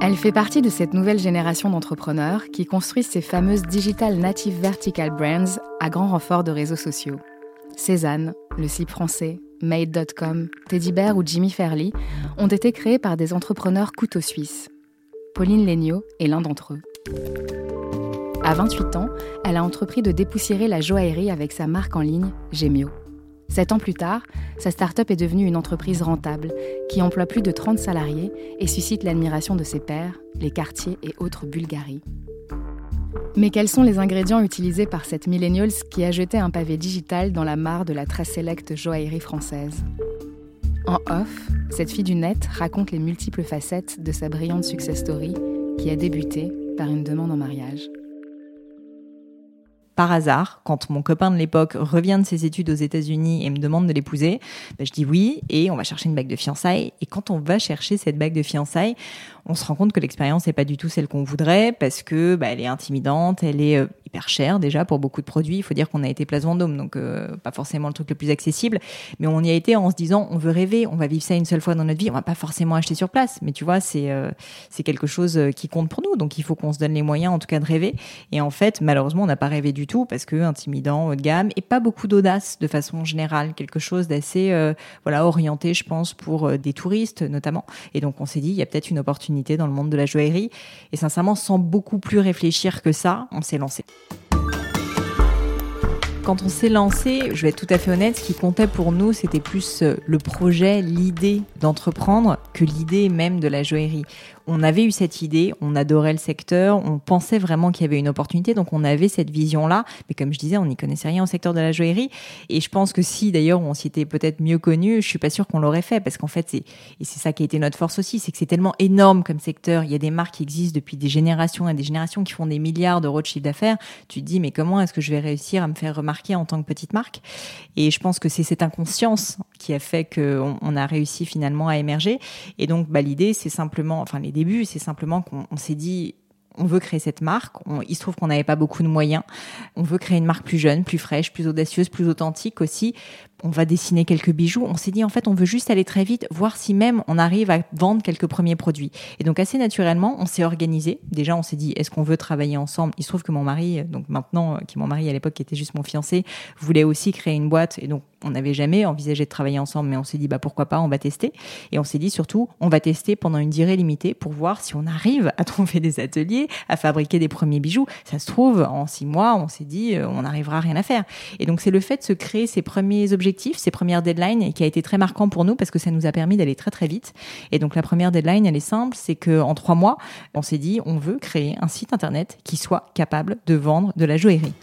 Elle fait partie de cette nouvelle génération d'entrepreneurs qui construisent ces fameuses Digital Native Vertical Brands à grand renfort de réseaux sociaux. Cézanne, le slip français, Made.com, Teddy Bear ou Jimmy Fairley ont été créés par des entrepreneurs couteaux suisses. Pauline Legnaud est l'un d'entre eux. À 28 ans, elle a entrepris de dépoussiérer la joaillerie avec sa marque en ligne Gemio. Sept ans plus tard, sa start-up est devenue une entreprise rentable qui emploie plus de 30 salariés et suscite l'admiration de ses pairs, les quartiers et autres Bulgaries. Mais quels sont les ingrédients utilisés par cette millennials qui a jeté un pavé digital dans la mare de la très sélecte joaillerie française? En off, cette fille du net raconte les multiples facettes de sa brillante success story qui a débuté par une demande en mariage par hasard, quand mon copain de l'époque revient de ses études aux États-Unis et me demande de l'épouser, ben, je dis oui et on va chercher une bague de fiançailles. Et quand on va chercher cette bague de fiançailles, on se rend compte que l'expérience n'est pas du tout celle qu'on voudrait parce que bah, elle est intimidante, elle est euh, hyper chère déjà pour beaucoup de produits. Il faut dire qu'on a été Place Vendôme, donc euh, pas forcément le truc le plus accessible, mais on y a été en se disant on veut rêver, on va vivre ça une seule fois dans notre vie, on va pas forcément acheter sur place, mais tu vois c'est euh, quelque chose qui compte pour nous, donc il faut qu'on se donne les moyens en tout cas de rêver. Et en fait malheureusement on n'a pas rêvé du tout parce que intimidant, haut de gamme et pas beaucoup d'audace de façon générale, quelque chose d'assez voilà orienté je pense pour des touristes notamment. Et donc on s'est dit il y a peut-être une opportunité dans le monde de la joaillerie. Et sincèrement, sans beaucoup plus réfléchir que ça, on s'est lancé. Quand on s'est lancé, je vais être tout à fait honnête, ce qui comptait pour nous, c'était plus euh, le projet, l'idée d'entreprendre que l'idée même de la joaillerie on avait eu cette idée, on adorait le secteur, on pensait vraiment qu'il y avait une opportunité, donc on avait cette vision-là. Mais comme je disais, on n'y connaissait rien au secteur de la joaillerie. Et je pense que si d'ailleurs on s'y était peut-être mieux connu, je suis pas sûre qu'on l'aurait fait, parce qu'en fait, c'est et c'est ça qui a été notre force aussi, c'est que c'est tellement énorme comme secteur. Il y a des marques qui existent depuis des générations et des générations qui font des milliards d'euros de chiffre d'affaires. Tu te dis, mais comment est-ce que je vais réussir à me faire remarquer en tant que petite marque? Et je pense que c'est cette inconscience qui a fait qu'on on a réussi finalement à émerger. Et donc, bah, l'idée, c'est simplement, enfin, les début, c'est simplement qu'on s'est dit on veut créer cette marque. il se trouve qu'on n'avait pas beaucoup de moyens. On veut créer une marque plus jeune, plus fraîche, plus audacieuse, plus authentique aussi, on va dessiner quelques bijoux. On s'est dit, en fait, on veut juste aller très vite, voir si même on arrive à vendre quelques premiers produits. Et donc, assez naturellement, on s'est organisé. Déjà, on s'est dit, est-ce qu'on veut travailler ensemble? Il se trouve que mon mari, donc maintenant, euh, qui est mon mari à l'époque, qui était juste mon fiancé, voulait aussi créer une boîte. Et donc, on n'avait jamais envisagé de travailler ensemble, mais on s'est dit, bah, pourquoi pas, on va tester. Et on s'est dit surtout, on va tester pendant une durée limitée pour voir si on arrive à trouver des ateliers, à fabriquer des premiers bijoux. Ça se trouve, en six mois, on s'est dit, euh, on n'arrivera à rien à faire. Et donc, c'est le fait de se créer ces premiers objectifs ces premières deadlines, qui a été très marquant pour nous parce que ça nous a permis d'aller très très vite. Et donc la première deadline, elle est simple, c'est que en trois mois, on s'est dit, on veut créer un site internet qui soit capable de vendre de la joaillerie.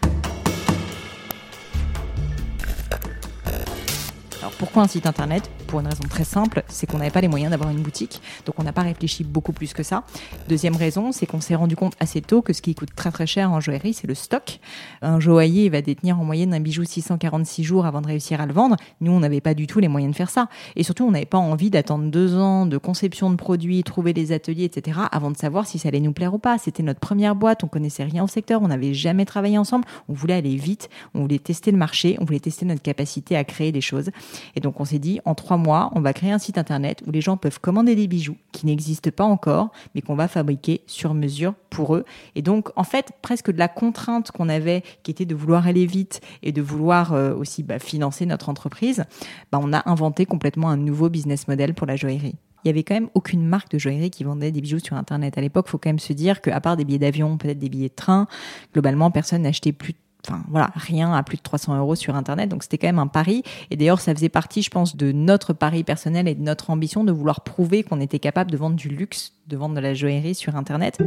Pourquoi un site internet pour une raison très simple, c'est qu'on n'avait pas les moyens d'avoir une boutique, donc on n'a pas réfléchi beaucoup plus que ça. Deuxième raison, c'est qu'on s'est rendu compte assez tôt que ce qui coûte très très cher en joaillerie, c'est le stock. Un joaillier va détenir en moyenne un bijou 646 jours avant de réussir à le vendre. Nous, on n'avait pas du tout les moyens de faire ça. Et surtout, on n'avait pas envie d'attendre deux ans de conception de produits, trouver des ateliers, etc., avant de savoir si ça allait nous plaire ou pas. C'était notre première boîte, on connaissait rien au secteur, on n'avait jamais travaillé ensemble, on voulait aller vite, on voulait tester le marché, on voulait tester notre capacité à créer des choses. Et donc, on s'est dit, en trois mois, on va créer un site internet où les gens peuvent commander des bijoux qui n'existent pas encore, mais qu'on va fabriquer sur mesure pour eux. Et donc, en fait, presque de la contrainte qu'on avait, qui était de vouloir aller vite et de vouloir euh, aussi bah, financer notre entreprise, bah, on a inventé complètement un nouveau business model pour la joaillerie il y avait quand même aucune marque de joaillerie qui vendait des bijoux sur Internet. À l'époque, faut quand même se dire qu'à part des billets d'avion, peut-être des billets de train, globalement, personne n'achetait plus enfin voilà, rien à plus de 300 euros sur Internet. Donc c'était quand même un pari. Et d'ailleurs, ça faisait partie, je pense, de notre pari personnel et de notre ambition de vouloir prouver qu'on était capable de vendre du luxe, de vendre de la joaillerie sur Internet.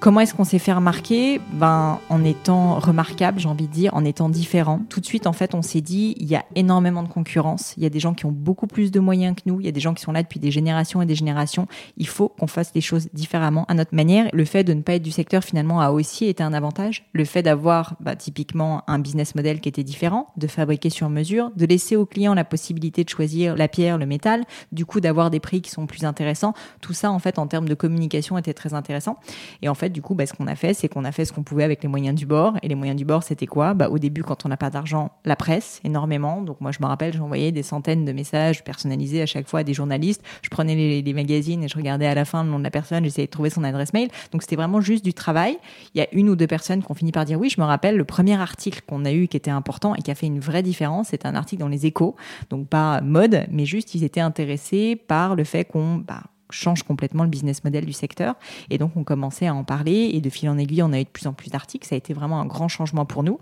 Comment est-ce qu'on s'est fait remarquer Ben, en étant remarquable, j'ai envie de dire, en étant différent. Tout de suite, en fait, on s'est dit, il y a énormément de concurrence. Il y a des gens qui ont beaucoup plus de moyens que nous. Il y a des gens qui sont là depuis des générations et des générations. Il faut qu'on fasse les choses différemment, à notre manière. Le fait de ne pas être du secteur, finalement, a aussi été un avantage. Le fait d'avoir, bah, typiquement, un business model qui était différent, de fabriquer sur mesure, de laisser aux clients la possibilité de choisir la pierre, le métal, du coup, d'avoir des prix qui sont plus intéressants. Tout ça, en fait, en termes de communication, était très intéressant. Et en fait, du coup, bah, ce qu'on a fait, c'est qu'on a fait ce qu'on pouvait avec les moyens du bord. Et les moyens du bord, c'était quoi? Bah, Au début, quand on n'a pas d'argent, la presse, énormément. Donc moi, je me rappelle, j'envoyais des centaines de messages personnalisés à chaque fois à des journalistes. Je prenais les, magazines et je regardais à la fin le nom de la personne, j'essayais de trouver son adresse mail. Donc c'était vraiment juste du travail. Il y a une ou deux personnes qui ont fini par dire oui, je me rappelle, le premier article qu'on a eu qui était important et qui a fait une vraie différence, c'est un article dans les échos. Donc pas mode, mais juste ils étaient intéressés par le fait qu'on... Bah, change complètement le business model du secteur. Et donc, on commençait à en parler et de fil en aiguille, on a eu de plus en plus d'articles. Ça a été vraiment un grand changement pour nous.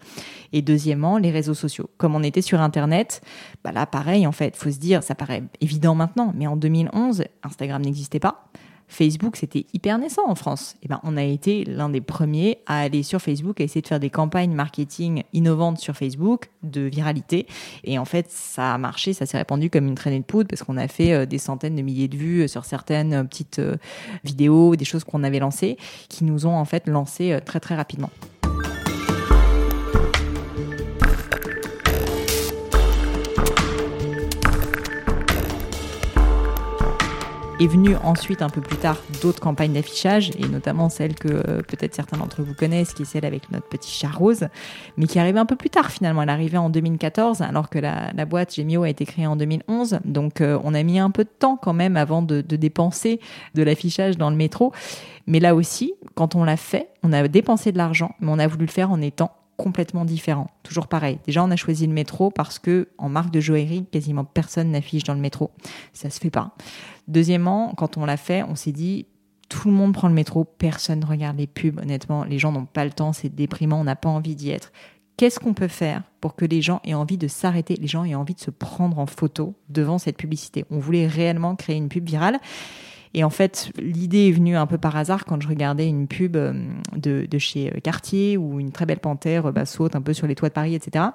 Et deuxièmement, les réseaux sociaux. Comme on était sur Internet, bah là, pareil, en fait, faut se dire, ça paraît évident maintenant, mais en 2011, Instagram n'existait pas. Facebook, c'était hyper naissant en France. Et eh ben, on a été l'un des premiers à aller sur Facebook, à essayer de faire des campagnes marketing innovantes sur Facebook, de viralité. Et en fait, ça a marché, ça s'est répandu comme une traînée de poudre parce qu'on a fait euh, des centaines de milliers de vues sur certaines euh, petites euh, vidéos, des choses qu'on avait lancées, qui nous ont en fait lancé très très rapidement. Est venu ensuite, un peu plus tard, d'autres campagnes d'affichage, et notamment celle que euh, peut-être certains d'entre vous connaissent, qui est celle avec notre petit chat rose, mais qui arrivait un peu plus tard finalement. Elle arrivait en 2014, alors que la, boîte Gemio a été créée en 2011. Donc euh, on a mis un peu de temps quand même avant de dépenser de l'affichage dans le métro. Mais là aussi, quand on l'a fait, on a dépensé de l'argent, mais on a voulu le faire en étant complètement différent. Toujours pareil. Déjà, on a choisi le métro parce que en marque de joaillerie, quasiment personne n'affiche dans le métro. Ça se fait pas. Deuxièmement, quand on l'a fait, on s'est dit tout le monde prend le métro, personne ne regarde les pubs. Honnêtement, les gens n'ont pas le temps, c'est déprimant, on n'a pas envie d'y être. Qu'est-ce qu'on peut faire pour que les gens aient envie de s'arrêter, les gens aient envie de se prendre en photo devant cette publicité? On voulait réellement créer une pub virale. Et en fait, l'idée est venue un peu par hasard quand je regardais une pub euh, de, chez euh, Cartier où une très belle panthère bah, saute un peu sur les toits de Paris, etc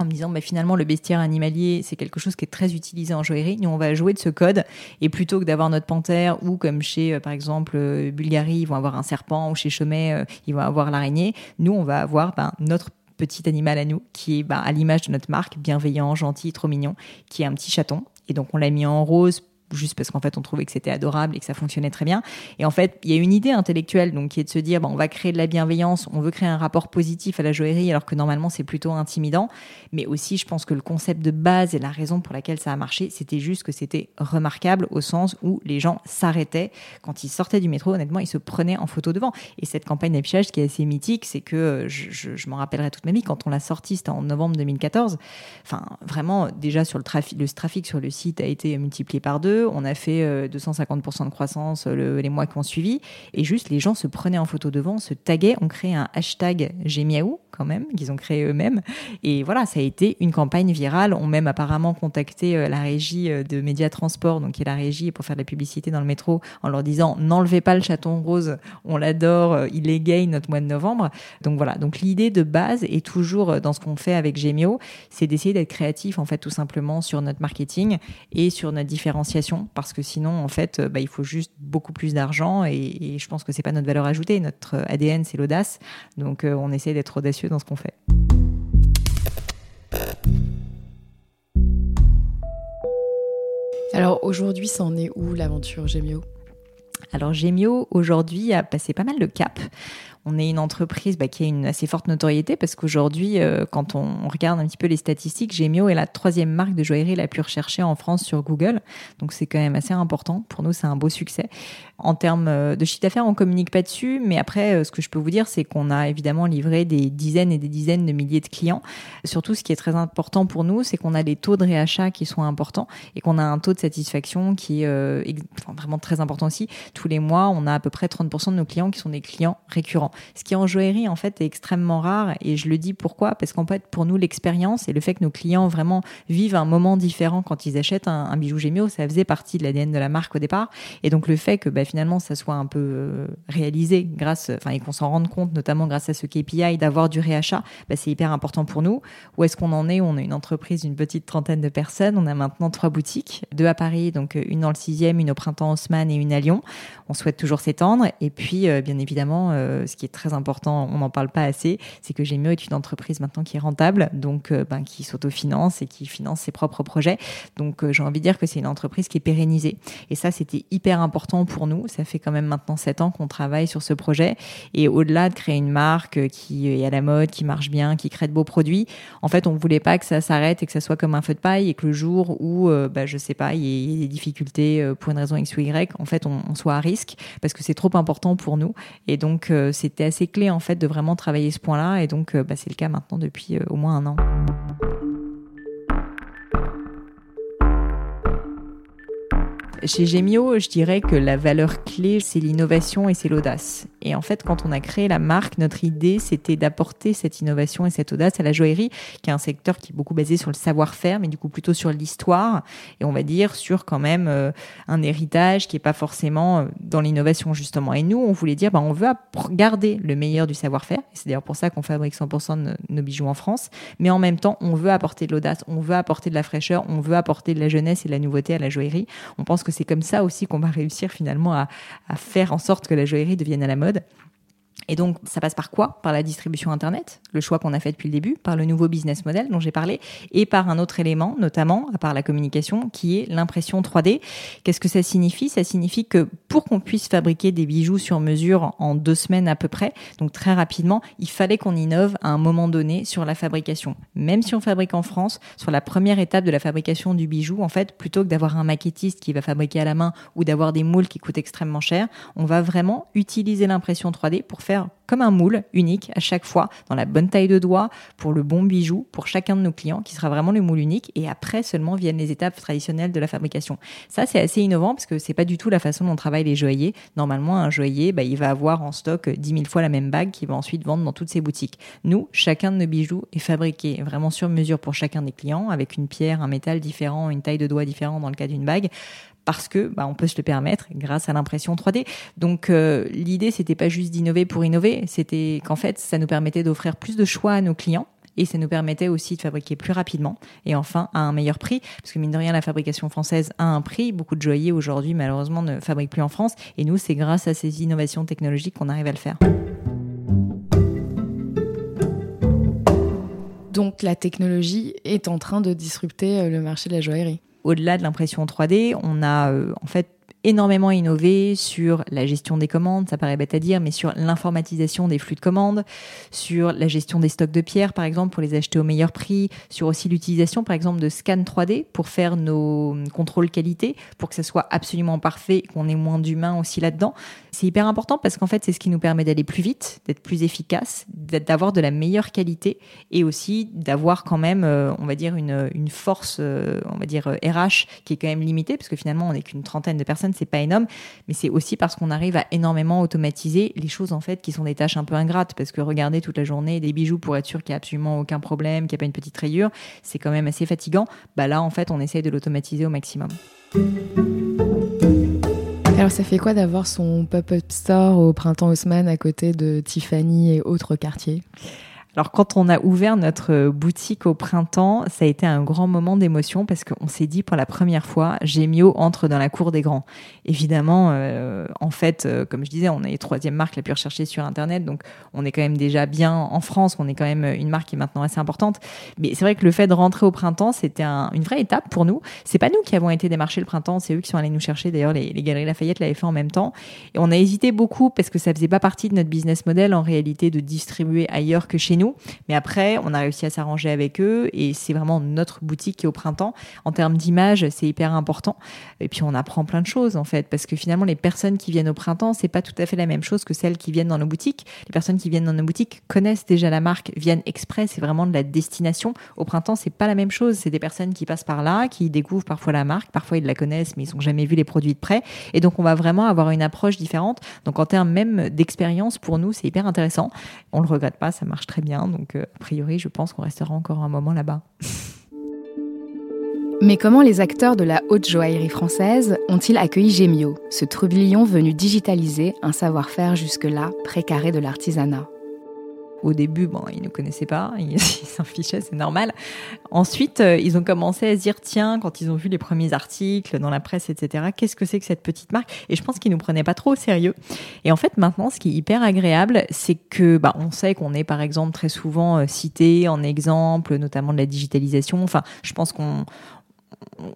en me disant bah, finalement le bestiaire animalier c'est quelque chose qui est très utilisé en joaillerie. Nous on va jouer de ce code. Et plutôt que d'avoir notre panthère ou comme chez euh, par exemple Bulgarie ils vont avoir un serpent ou chez Chomet ils vont avoir l'araignée. Nous on va avoir ben, notre petit animal à nous qui est à l'image de notre marque bienveillant gentil trop mignon qui est un petit chaton. Et donc on l'a mis en rose juste parce qu'en fait on trouvait que c'était adorable et que ça fonctionnait très bien. Et en fait, il y a une idée intellectuelle donc qui est de se dire bon, on va créer de la bienveillance, on veut créer un rapport positif à la joaillerie alors que normalement c'est plutôt intimidant. Mais aussi, je pense que le concept de base et la raison pour laquelle ça a marché, c'était juste que c'était remarquable au sens où les gens s'arrêtaient quand ils sortaient du métro. Honnêtement, ils se prenaient en photo devant. Et cette campagne d'affichage qui est assez mythique, c'est que euh, je, je, m'en rappellerai toute ma vie quand on l'a sortie, c'était en novembre 2014. Enfin, vraiment, déjà sur le trafic, le trafic sur le site a été multiplié par deux on a fait 250% euh, de croissance euh, les mois qui ont suivi. Et juste, les gens se prenaient en photo devant, se taguaient. On crée un hashtag Gmiaou quand même, qu'ils ont créé eux-mêmes. Et voilà, ça a été une campagne virale. On même apparemment contacté euh, la régie de Média Transport, donc qui est la régie pour faire de la publicité dans le métro, en leur disant n'enlevez pas le chaton rose, on l'adore, il est gay notre mois de novembre. Donc voilà, donc l'idée de base est toujours dans ce qu'on fait avec Gemio, c'est d'essayer d'être créatif en fait tout simplement sur notre marketing et sur notre différenciation parce que sinon, en fait, bah, il faut juste beaucoup plus d'argent et, je pense que c'est pas notre valeur ajoutée. Notre ADN, c'est l'audace. Donc, euh, on essaie d'être audacieux dans ce qu'on fait. Alors aujourd'hui, ça en est où l'aventure Gemio alors Gemio aujourd'hui a passé pas mal de caps on est une entreprise bah, qui a une assez forte notoriété parce qu'aujourd'hui, euh, quand on regarde un petit peu les statistiques, Gemio est la troisième marque de joaillerie la plus recherchée en France sur Google. Donc c'est quand même assez important. Pour nous, c'est un beau succès. En termes euh, de chiffre d'affaires, on communique pas dessus, mais après, euh, ce que je peux vous dire, c'est qu'on a évidemment livré des dizaines et des dizaines de milliers de clients. Surtout, ce qui est très important pour nous, c'est qu'on a des taux de réachat qui sont importants et qu'on a un taux de satisfaction qui est vraiment très important aussi. Tous les mois, on a à peu près 30% de nos clients qui sont des clients récurrents. Ce qui en joaillerie en fait est extrêmement rare et je le dis pourquoi parce qu'en fait pour nous l'expérience et le fait que nos clients vraiment vivent un moment différent quand ils achètent un, bijou Gémio, ça faisait partie de l'ADN de la marque au départ et donc le fait que bah, finalement ça soit un peu euh, réalisé grâce, enfin et qu'on s'en rende compte notamment grâce à ce KPI d'avoir du réachat, bah, c'est hyper important pour nous. Où est-ce qu'on en est? On a une entreprise d'une petite trentaine de personnes, on a maintenant trois boutiques, deux à Paris, donc une dans le sixième, une au printemps Haussmann et une à Lyon. On souhaite toujours s'étendre et puis euh, bien évidemment ce qui est très important, on n'en parle pas assez, c'est que Gemio est une entreprise maintenant qui est rentable, donc ben, qui s'autofinance et qui finance ses propres projets. Donc j'ai envie de dire que c'est une entreprise qui est pérennisée. Et ça, c'était hyper important pour nous. Ça fait quand même maintenant sept ans qu'on travaille sur ce projet. Et au-delà de créer une marque qui est à la mode, qui marche bien, qui crée de beaux produits, en fait, on ne voulait pas que ça s'arrête et que ça soit comme un feu de paille et que le jour où, euh, bah, je sais pas, il y ait des difficultés euh, pour une raison X ou Y, en fait, on, soit à risque parce que c'est trop important pour nous. Et donc, euh, c'était assez clé, en fait, de vraiment travailler ce point-là. Et donc, bah, c'est le cas maintenant depuis au moins un an. Chez Gemio, je dirais que la valeur clé, c'est l'innovation et c'est l'audace. Et en fait, quand on a créé la marque, notre idée, c'était d'apporter cette innovation et cette audace à la joaillerie, qui est un secteur qui est beaucoup basé sur le savoir-faire, mais du coup plutôt sur l'histoire, et on va dire sur quand même euh, un héritage qui est pas forcément euh, dans l'innovation justement. Et nous, on voulait dire, bah, on veut garder le meilleur du savoir-faire, c'est d'ailleurs pour ça qu'on fabrique 100% de nos bijoux en France, mais en même temps, on veut apporter de l'audace, on veut apporter de la fraîcheur, on veut apporter de la jeunesse et de la nouveauté à la joaillerie. On pense que c'est comme ça aussi qu'on va réussir finalement à, à faire en sorte que la joaillerie devienne à la mode. Et donc, ça passe par quoi? Par la distribution Internet, le choix qu'on a fait depuis le début, par le nouveau business model dont j'ai parlé, et par un autre élément, notamment, à part la communication, qui est l'impression 3D. Qu'est-ce que ça signifie? Ça signifie que pour qu'on puisse fabriquer des bijoux sur mesure en deux semaines à peu près, donc très rapidement, il fallait qu'on innove à un moment donné sur la fabrication. Même si on fabrique en France, sur la première étape de la fabrication du bijou, en fait, plutôt que d'avoir un maquettiste qui va fabriquer à la main ou d'avoir des moules qui coûtent extrêmement cher, on va vraiment utiliser l'impression 3D pour comme un moule unique à chaque fois, dans la bonne taille de doigt, pour le bon bijou, pour chacun de nos clients, qui sera vraiment le moule unique. Et après seulement viennent les étapes traditionnelles de la fabrication. Ça, c'est assez innovant parce que c'est pas du tout la façon dont travaillent les joailliers. Normalement, un joaillier, bah, il va avoir en stock 10 000 fois la même bague qu'il va ensuite vendre dans toutes ses boutiques. Nous, chacun de nos bijoux est fabriqué vraiment sur mesure pour chacun des clients, avec une pierre, un métal différent, une taille de doigt différente dans le cas d'une bague, parce que bah, on peut se le permettre grâce à l'impression 3D. Donc euh, l'idée c'était pas juste d'innover pour innover, c'était qu'en fait ça nous permettait d'offrir plus de choix à nos clients et ça nous permettait aussi de fabriquer plus rapidement et enfin à un meilleur prix parce que mine de rien la fabrication française a un prix beaucoup de joailliers aujourd'hui malheureusement ne fabriquent plus en France et nous c'est grâce à ces innovations technologiques qu'on arrive à le faire. Donc la technologie est en train de disrupter euh, le marché de la joaillerie au-delà de l'impression 3D, on a euh, en fait énormément innové sur la gestion des commandes, ça paraît bête à dire, mais sur l'informatisation des flux de commandes, sur la gestion des stocks de pierres, par exemple, pour les acheter au meilleur prix, sur aussi l'utilisation, par exemple, de scan 3D pour faire nos contrôles qualité, pour que ça soit absolument parfait, qu'on ait moins d'humains aussi là-dedans. C'est hyper important parce qu'en fait, c'est ce qui nous permet d'aller plus vite, d'être plus efficace, d'avoir de la meilleure qualité et aussi d'avoir quand même, euh, on va dire, une, une force, euh, on va dire, RH qui est quand même limitée, parce que finalement, on n'est qu'une trentaine de personnes c'est pas énorme, mais c'est aussi parce qu'on arrive à énormément automatiser les choses en fait qui sont des tâches un peu ingrates parce que regarder toute la journée des bijoux pour être sûr qu'il n'y a absolument aucun problème, qu'il n'y a pas une petite rayure, c'est quand même assez fatigant. Bah là en fait, on essaye de l'automatiser au maximum. Alors ça fait quoi d'avoir son pop-up store au printemps Haussmann à côté de Tiffany et autres quartiers? Alors quand on a ouvert notre boutique au printemps, ça a été un grand moment d'émotion parce qu'on s'est dit pour la première fois, Gemio entre dans la cour des grands. Évidemment, euh, en fait, euh, comme je disais, on est troisième marque la plus recherchée sur Internet, donc on est quand même déjà bien en France, on est quand même une marque qui est maintenant assez importante. Mais c'est vrai que le fait de rentrer au printemps, c'était une vraie étape pour nous. C'est pas nous qui avons été démarcher le printemps, c'est eux qui sont allés nous chercher. D'ailleurs, les, les Galeries Lafayette l'avaient fait en même temps. Et on a hésité beaucoup parce que ça faisait pas partie de notre business model en réalité de distribuer ailleurs que chez nous. Mais après, on a réussi à s'arranger avec eux et c'est vraiment notre boutique qui est au printemps. En termes d'image, c'est hyper important. Et puis, on apprend plein de choses en fait parce que finalement, les personnes qui viennent au printemps, c'est pas tout à fait la même chose que celles qui viennent dans nos boutiques. Les personnes qui viennent dans nos boutiques connaissent déjà la marque, viennent exprès, c'est vraiment de la destination. Au printemps, c'est pas la même chose. C'est des personnes qui passent par là, qui découvrent parfois la marque, parfois ils la connaissent, mais ils n'ont jamais vu les produits de près. Et donc, on va vraiment avoir une approche différente. Donc, en termes même d'expérience, pour nous, c'est hyper intéressant. On le regrette pas, ça marche très bien. Donc, euh, a priori, je pense qu'on restera encore un moment là-bas. Mais comment les acteurs de la haute joaillerie française ont-ils accueilli Gemio, ce trublion venu digitaliser un savoir-faire jusque-là précaré de l'artisanat? Au début, bon, ils ne connaissaient pas, ils s'en fichaient, c'est normal. Ensuite, euh, ils ont commencé à se dire, tiens, quand ils ont vu les premiers articles dans la presse, etc., qu'est-ce que c'est que cette petite marque? Et je pense qu'ils nous prenaient pas trop au sérieux. Et en fait, maintenant, ce qui est hyper agréable, c'est que, bah, on sait qu'on est, par exemple, très souvent euh, cité en exemple, notamment de la digitalisation. Enfin, je pense qu'on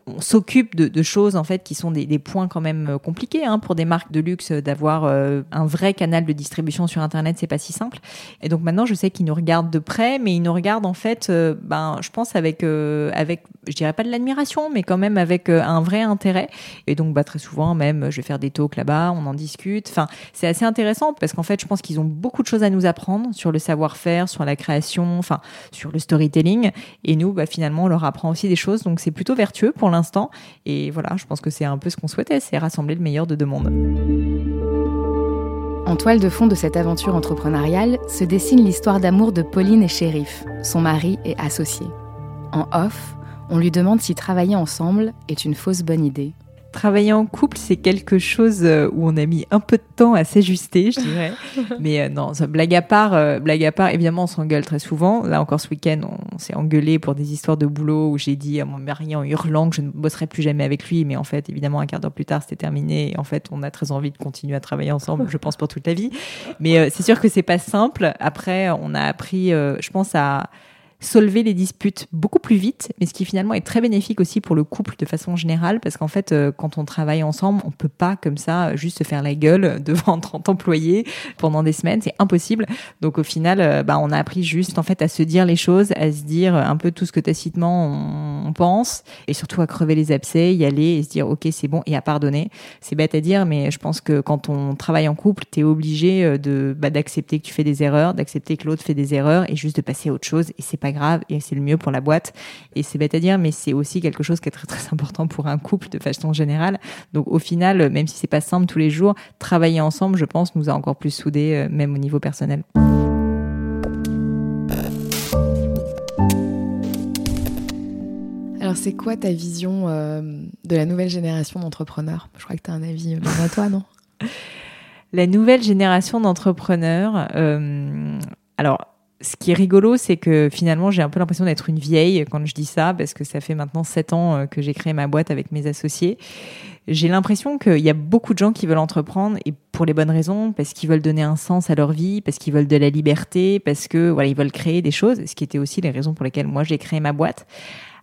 on s'occupe de, choses en fait qui sont des, points quand même euh, compliqués hein, pour des marques de luxe d'avoir euh, un vrai canal de distribution sur internet c'est pas si simple. Et donc maintenant je sais qu'ils nous regardent de près mais ils nous regardent en fait euh, ben je pense avec avec je dirais pas de l'admiration mais quand même avec un vrai intérêt. Et donc bah très souvent même je vais faire des talks là-bas on en discute. Enfin c'est assez intéressant parce qu'en fait je pense qu'ils ont beaucoup de choses à nous apprendre sur le savoir-faire sur la création enfin sur le storytelling. Et nous bah, finalement on leur apprend aussi des choses. Donc c'est plutôt vertueux pour l'instant. Et voilà, je pense que c'est un peu ce qu'on souhaitait, c'est rassembler le meilleur de deux mondes. En toile de fond de cette aventure entrepreneuriale se dessine l'histoire d'amour de Pauline et Shérif, son mari et associé. En off, on lui demande si travailler ensemble est une fausse bonne idée. Travailler en couple, c'est quelque chose euh, où on a mis un peu de temps à s'ajuster, je dirais. Mais euh, non, blague à part, euh, blague à part, évidemment, on s'engueule très souvent. Là encore ce week-end, on, s'est engueulé pour des histoires de boulot où j'ai dit à mon mari en hurlant que je ne bosserai plus jamais avec lui. Mais en fait, évidemment, un quart d'heure plus tard, c'était terminé. Et en fait, on a très envie de continuer à travailler ensemble, je pense, pour toute la vie. Mais c'est sûr que c'est pas simple. Après, on a appris, je pense, à solver les disputes beaucoup plus vite, mais ce qui finalement est très bénéfique aussi pour le couple de façon générale, parce qu'en fait, euh, quand on travaille ensemble, on peut pas comme ça juste se faire la gueule devant 30 employés pendant des semaines, c'est impossible. Donc au final, euh, bah, on a appris juste en fait à se dire les choses, à se dire un peu tout ce que tacitement on, pense, et surtout à crever les abcès, y aller et se dire ok c'est bon et à pardonner. C'est bête à dire, mais je pense que quand on travaille en couple, tu es obligé euh, de bah, d'accepter que tu fais des erreurs, d'accepter que l'autre fait des erreurs et juste de passer à autre chose. Et c'est pas grave et c'est le mieux pour la boîte. Et c'est bête à dire, mais c'est aussi quelque chose qui est très très important pour un couple de façon générale. Donc au final, même si c'est pas simple tous les jours, travailler ensemble, je pense, nous a encore plus soudés, euh, même au niveau personnel. Alors c'est quoi ta vision euh, de la nouvelle génération d'entrepreneurs? Je crois que tu as un avis euh, à toi, non? La nouvelle génération d'entrepreneurs, alors ce qui est rigolo, c'est que finalement, j'ai un peu l'impression d'être une vieille quand je dis ça, parce que ça fait maintenant sept ans euh, que j'ai créé ma boîte avec mes associés. J'ai l'impression qu'il y a beaucoup de gens qui veulent entreprendre et pour les bonnes raisons, parce qu'ils veulent donner un sens à leur vie, parce qu'ils veulent de la liberté, parce que voilà, ils veulent créer des choses, ce qui était aussi les raisons pour lesquelles moi j'ai créé ma boîte.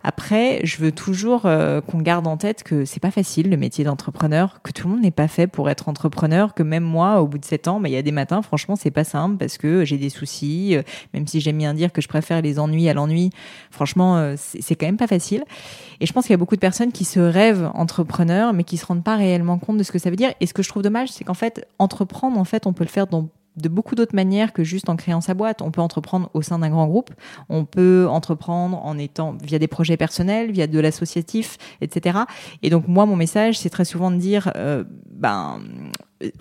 Après, je veux toujours euh, qu'on garde en tête que c'est pas facile le métier d'entrepreneur, que tout le monde n'est pas fait pour être entrepreneur, que même moi, au bout de sept ans, bah, il y a des matins, franchement, c'est pas simple parce que j'ai des soucis. Euh, même si j'aime bien dire que je préfère les ennuis à l'ennui, franchement, euh, c'est quand même pas facile. Et je pense qu'il y a beaucoup de personnes qui se rêvent entrepreneurs, mais qui se rendent pas réellement compte de ce que ça veut dire. Et ce que je trouve dommage, c'est qu'en fait, entreprendre, en fait, on peut le faire dans de beaucoup d'autres manières que juste en créant sa boîte. On peut entreprendre au sein d'un grand groupe, on peut entreprendre en étant via des projets personnels, via de l'associatif, etc. Et donc moi, mon message, c'est très souvent de dire, euh, ben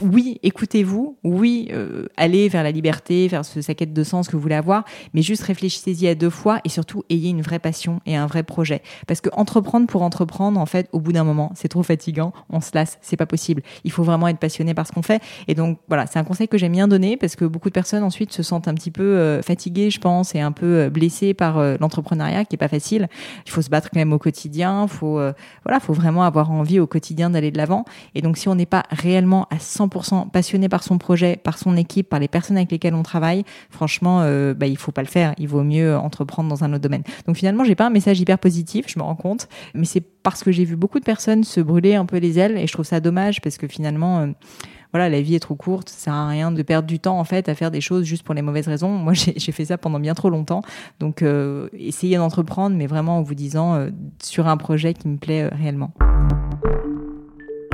oui, écoutez-vous, oui, euh, allez vers la liberté, vers ce, sa quête de sens que vous voulez avoir, mais juste réfléchissez-y à deux fois et surtout ayez une vraie passion et un vrai projet. Parce que entreprendre pour entreprendre, en fait, au bout d'un moment, c'est trop fatigant, on se lasse, c'est pas possible. Il faut vraiment être passionné par ce qu'on fait. Et donc voilà, c'est un conseil que j'aime bien donner parce que beaucoup de personnes ensuite se sentent un petit peu euh, fatiguées, je pense, et un peu euh, blessées par l'entrepreneuriat qui est pas facile. Il faut se battre quand même au quotidien, faut voilà, faut vraiment avoir envie au quotidien d'aller de l'avant. Et donc si on n'est pas réellement à 100% passionné par son projet, par son équipe, par les personnes avec lesquelles on travaille, franchement, euh, bah, il faut pas le faire. Il vaut mieux entreprendre dans un autre domaine. Donc finalement, j'ai pas un message hyper positif, je me rends compte, mais c'est parce que j'ai vu beaucoup de personnes se brûler un peu les ailes et je trouve ça dommage parce que finalement, euh, voilà, la vie est trop courte, ça sert à rien de perdre du temps en fait à faire des choses juste pour les mauvaises raisons. Moi, j'ai fait ça pendant bien trop longtemps. Donc, euh, essayez d'entreprendre, mais vraiment en vous disant euh, sur un projet qui me plaît réellement.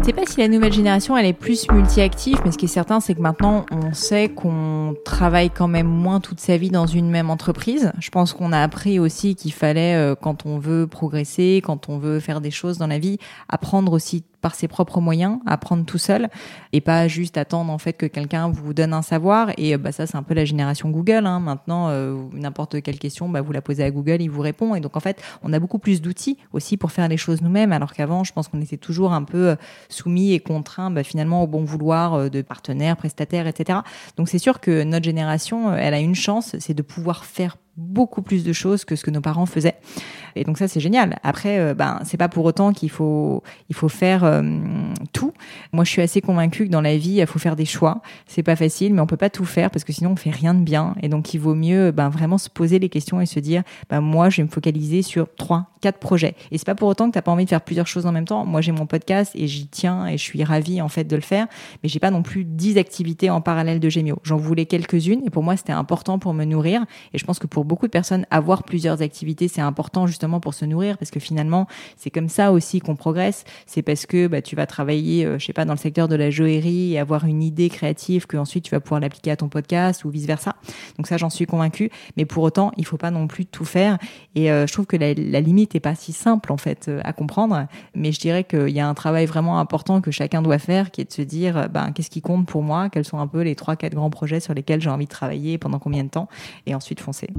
Sais pas si la nouvelle génération elle est plus multi-active, mais ce qui est certain, c'est que maintenant on sait qu'on travaille quand même moins toute sa vie dans une même entreprise. Je pense qu'on a appris aussi qu'il fallait, euh, quand on veut progresser, quand on veut faire des choses dans la vie, apprendre aussi par ses propres moyens, apprendre tout seul et pas juste attendre en fait que quelqu'un vous donne un savoir. Et bah ça, c'est un peu la génération Google. Hein. Maintenant, euh, n'importe quelle question, bah, vous la posez à Google, il vous répond. Et donc en fait, on a beaucoup plus d'outils aussi pour faire les choses nous-mêmes, alors qu'avant, je pense qu'on était toujours un peu euh, soumis et contraints bah, finalement au bon vouloir euh, de partenaires, prestataires, etc. Donc c'est sûr que notre génération, elle a une chance, c'est de pouvoir faire beaucoup plus de choses que ce que nos parents faisaient. Et donc ça c'est génial. Après, euh, ben c'est pas pour autant qu'il faut il faut faire euh, tout. Moi je suis assez convaincue que dans la vie il faut faire des choix. C'est pas facile, mais on peut pas tout faire parce que sinon on fait rien de bien. Et donc il vaut mieux ben vraiment se poser les questions et se dire ben moi je vais me focaliser sur trois quatre projets. Et c'est pas pour autant que t'as pas envie de faire plusieurs choses en même temps. Moi j'ai mon podcast et j'y tiens et je suis ravie en fait de le faire, mais j'ai pas non plus dix activités en parallèle de Gemio. J'en voulais quelques-unes et pour moi c'était important pour me nourrir. Et je pense que pour beaucoup de personnes, avoir plusieurs activités, c'est important justement pour se nourrir, parce que finalement, c'est comme ça aussi qu'on progresse. C'est parce que bah, tu vas travailler, euh, je sais pas, dans le secteur de la joaillerie et avoir une idée créative que ensuite tu vas pouvoir l'appliquer à ton podcast ou vice versa. Donc ça, j'en suis convaincue. Mais pour autant, il faut pas non plus tout faire. Et euh, je trouve que la, limite est pas si simple en fait euh, à comprendre. Mais je dirais qu'il y a un travail vraiment important que chacun doit faire, qui est de se dire, ben qu'est-ce qui compte pour moi, quels sont un peu les trois, quatre grands projets sur lesquels j'ai envie de travailler, pendant combien de temps, et ensuite foncer.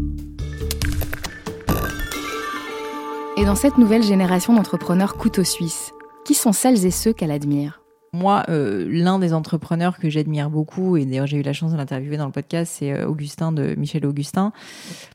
Et dans cette nouvelle génération d'entrepreneurs couteau suisse, qui sont celles et ceux qu'elle admire? Moi, euh, l'un des entrepreneurs que j'admire beaucoup, et d'ailleurs j'ai eu la chance de l'interviewer dans le podcast, c'est euh, Augustin de Michel Augustin.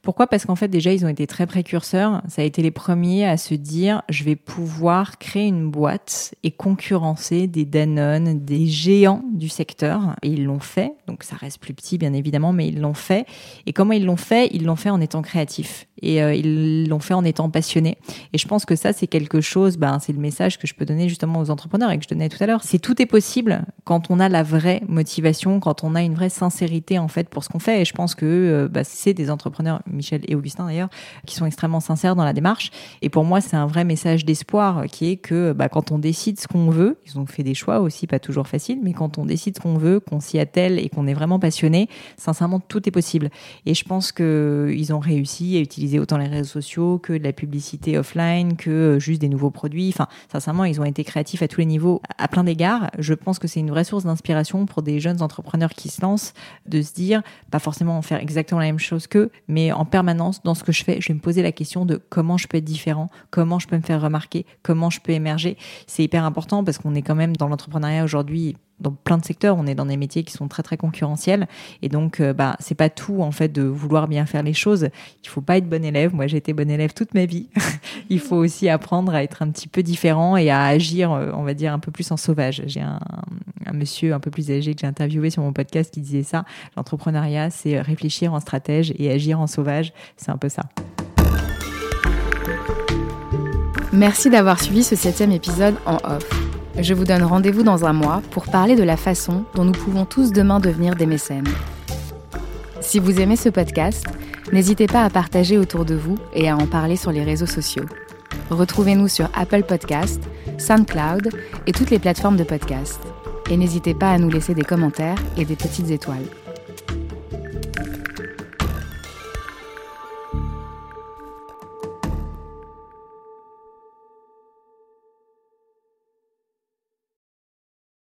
Pourquoi? Parce qu'en fait déjà ils ont été très précurseurs. Ça a été les premiers à se dire je vais pouvoir créer une boîte et concurrencer des Danone, des géants du secteur. Et ils l'ont fait. Donc ça reste plus petit bien évidemment, mais ils l'ont fait. Et comment ils l'ont fait? Ils l'ont fait en étant créatifs et euh, ils l'ont fait en étant passionnés. Et je pense que ça c'est quelque chose. Ben c'est le message que je peux donner justement aux entrepreneurs et que je donnais tout à l'heure. C'est est possible quand on a la vraie motivation, quand on a une vraie sincérité en fait pour ce qu'on fait. Et je pense que euh, bah, c'est des entrepreneurs, Michel et Augustin d'ailleurs, qui sont extrêmement sincères dans la démarche. Et pour moi, c'est un vrai message d'espoir qui est que bah, quand on décide ce qu'on veut, ils ont fait des choix aussi pas toujours faciles, mais quand on décide ce qu'on veut, qu'on s'y attelle et qu'on est vraiment passionné, sincèrement, tout est possible. Et je pense que ils ont réussi à utiliser autant les réseaux sociaux que de la publicité offline, que juste des nouveaux produits. Enfin, sincèrement, ils ont été créatifs à tous les niveaux, à plein d'égards je pense que c'est une vraie source d'inspiration pour des jeunes entrepreneurs qui se lancent, de se dire, pas forcément en faire exactement la même chose qu'eux, mais en permanence, dans ce que je fais, je vais me poser la question de comment je peux être différent, comment je peux me faire remarquer, comment je peux émerger. C'est hyper important parce qu'on est quand même dans l'entrepreneuriat aujourd'hui dans plein de secteurs, on est dans des métiers qui sont très très concurrentiels et donc euh, bah c'est pas tout en fait de vouloir bien faire les choses. Il faut pas être bon élève. Moi j'ai été bon élève toute ma vie. Il faut aussi apprendre à être un petit peu différent et à agir, euh, on va dire un peu plus en sauvage. J'ai un, un monsieur un peu plus âgé que j'ai interviewé sur mon podcast qui disait ça. L'entrepreneuriat c'est réfléchir en stratège et agir en sauvage. C'est un peu ça. Merci d'avoir suivi ce septième épisode en off. Je vous donne rendez-vous dans un mois pour parler de la façon dont nous pouvons tous demain devenir des mécènes. Si vous aimez ce podcast, n'hésitez pas à partager autour de vous et à en parler sur les réseaux sociaux. Retrouvez-nous sur Apple Podcast, SoundCloud et toutes les plateformes de podcast. Et n'hésitez pas à nous laisser des commentaires et des petites étoiles.